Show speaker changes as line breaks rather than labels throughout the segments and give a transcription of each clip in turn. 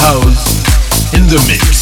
House in the Mix.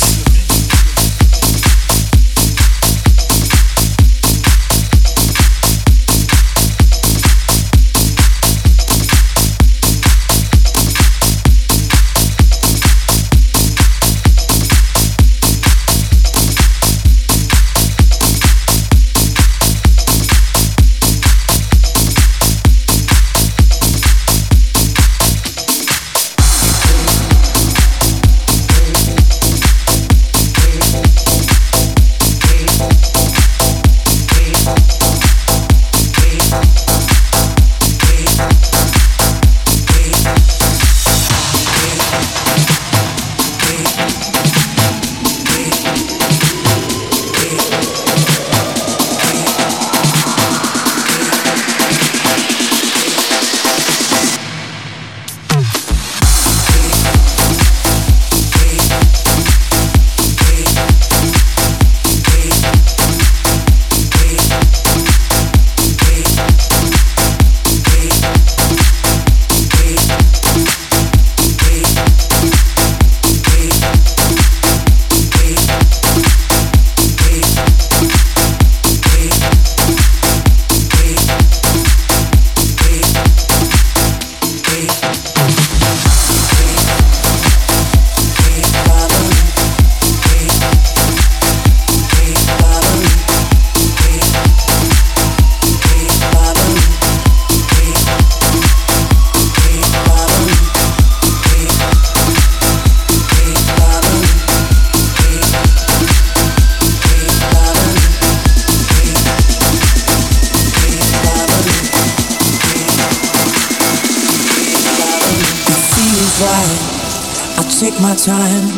Time.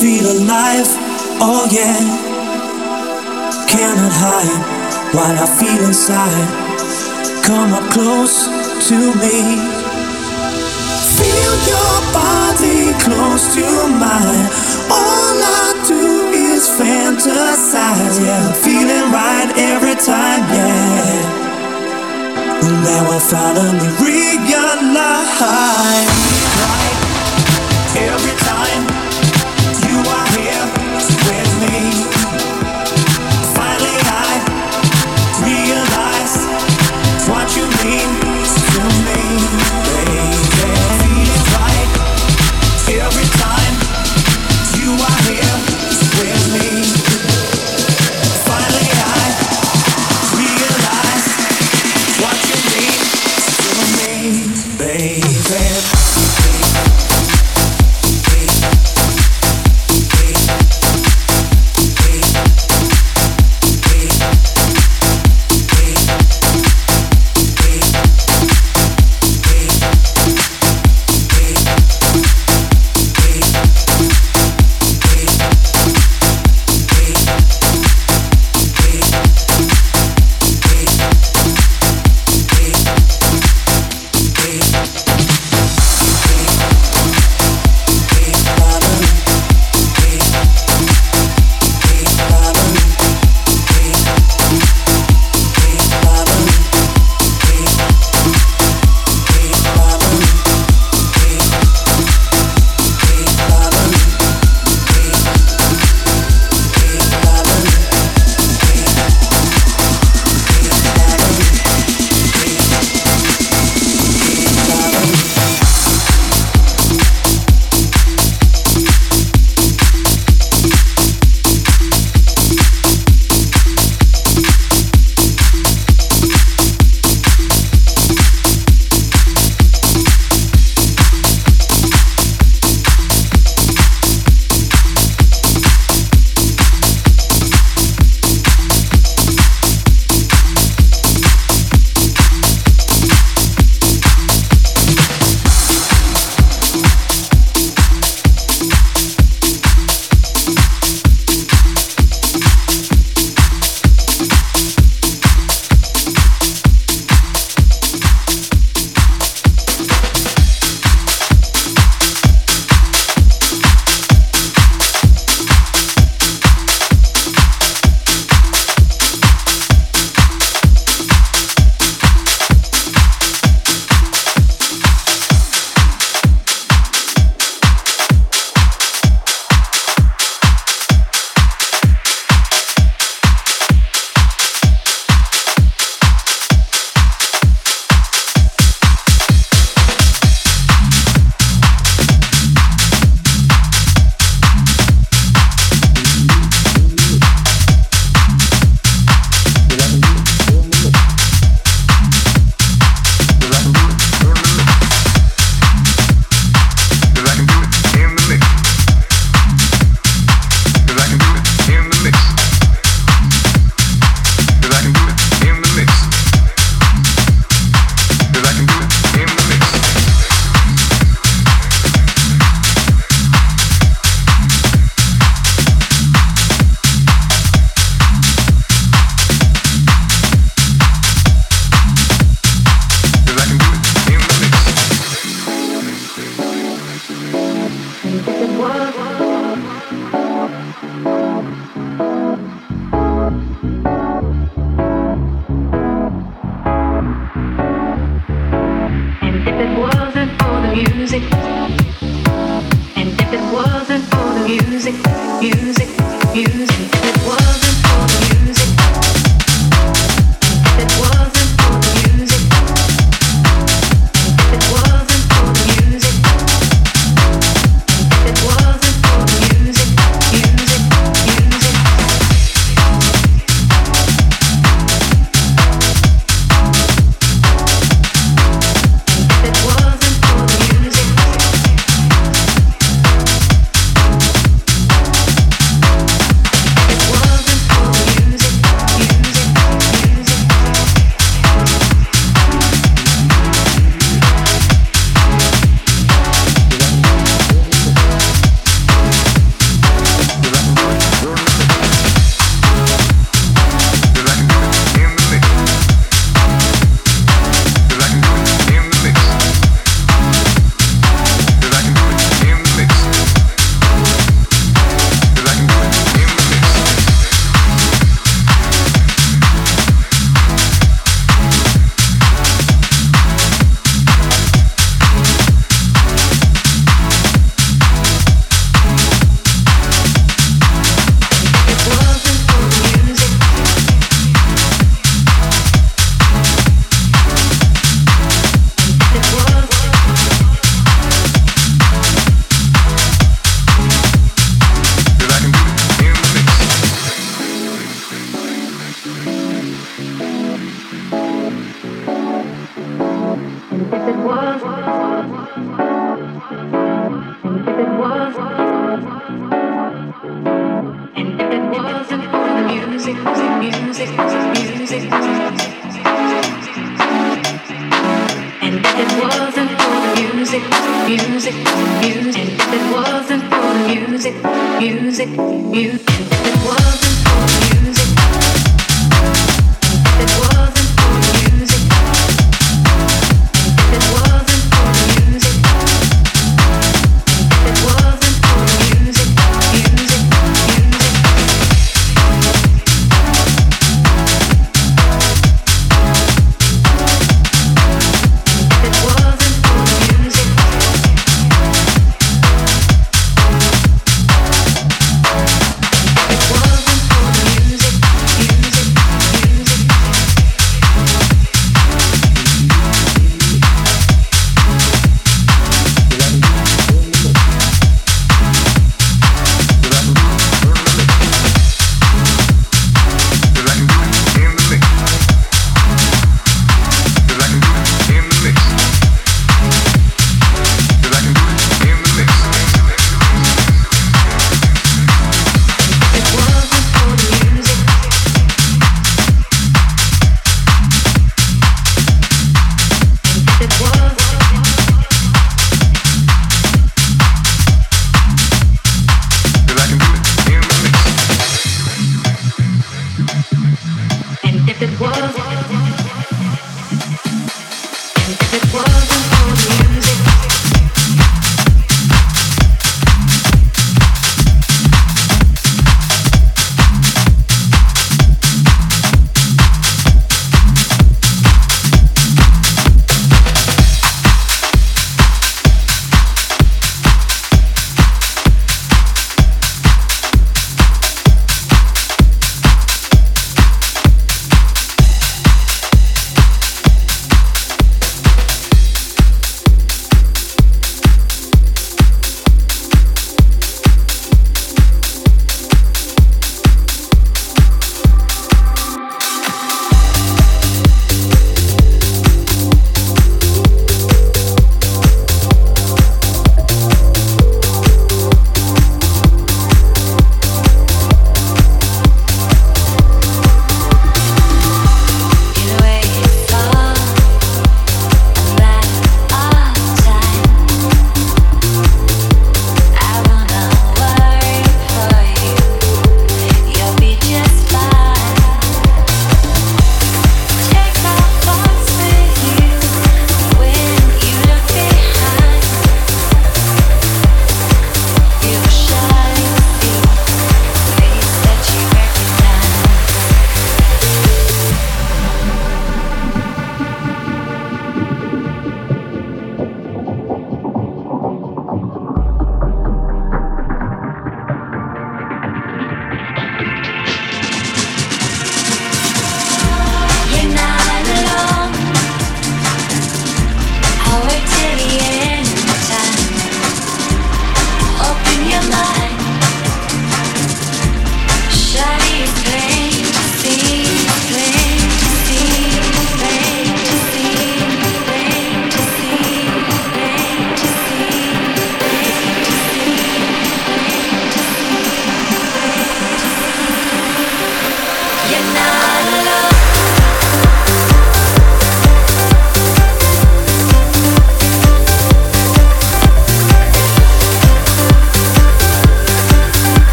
Feel alive, oh yeah. Cannot hide what I feel inside. Come up close to me. Feel your body close to mine. All I do is fantasize, yeah. Feeling right every time, yeah. Now I finally realize